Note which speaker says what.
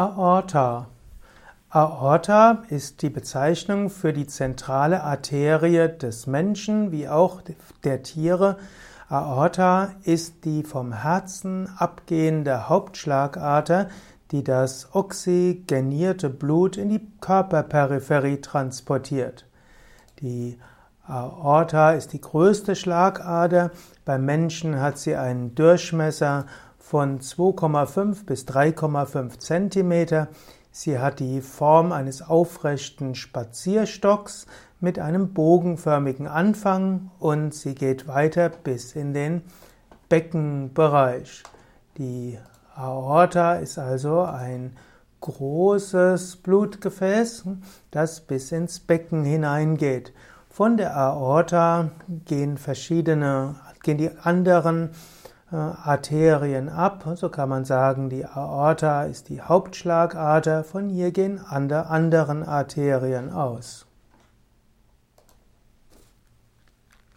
Speaker 1: Aorta. Aorta ist die Bezeichnung für die zentrale Arterie des Menschen wie auch der Tiere. Aorta ist die vom Herzen abgehende Hauptschlagader, die das oxygenierte Blut in die Körperperipherie transportiert. Die Aorta ist die größte Schlagader. Beim Menschen hat sie einen Durchmesser von 2,5 bis 3,5 Zentimeter. Sie hat die Form eines aufrechten Spazierstocks mit einem bogenförmigen Anfang und sie geht weiter bis in den Beckenbereich. Die Aorta ist also ein großes Blutgefäß, das bis ins Becken hineingeht. Von der Aorta gehen verschiedene, gehen die anderen äh, Arterien ab. So kann man sagen, die Aorta ist die Hauptschlagader, von hier gehen andere anderen Arterien aus.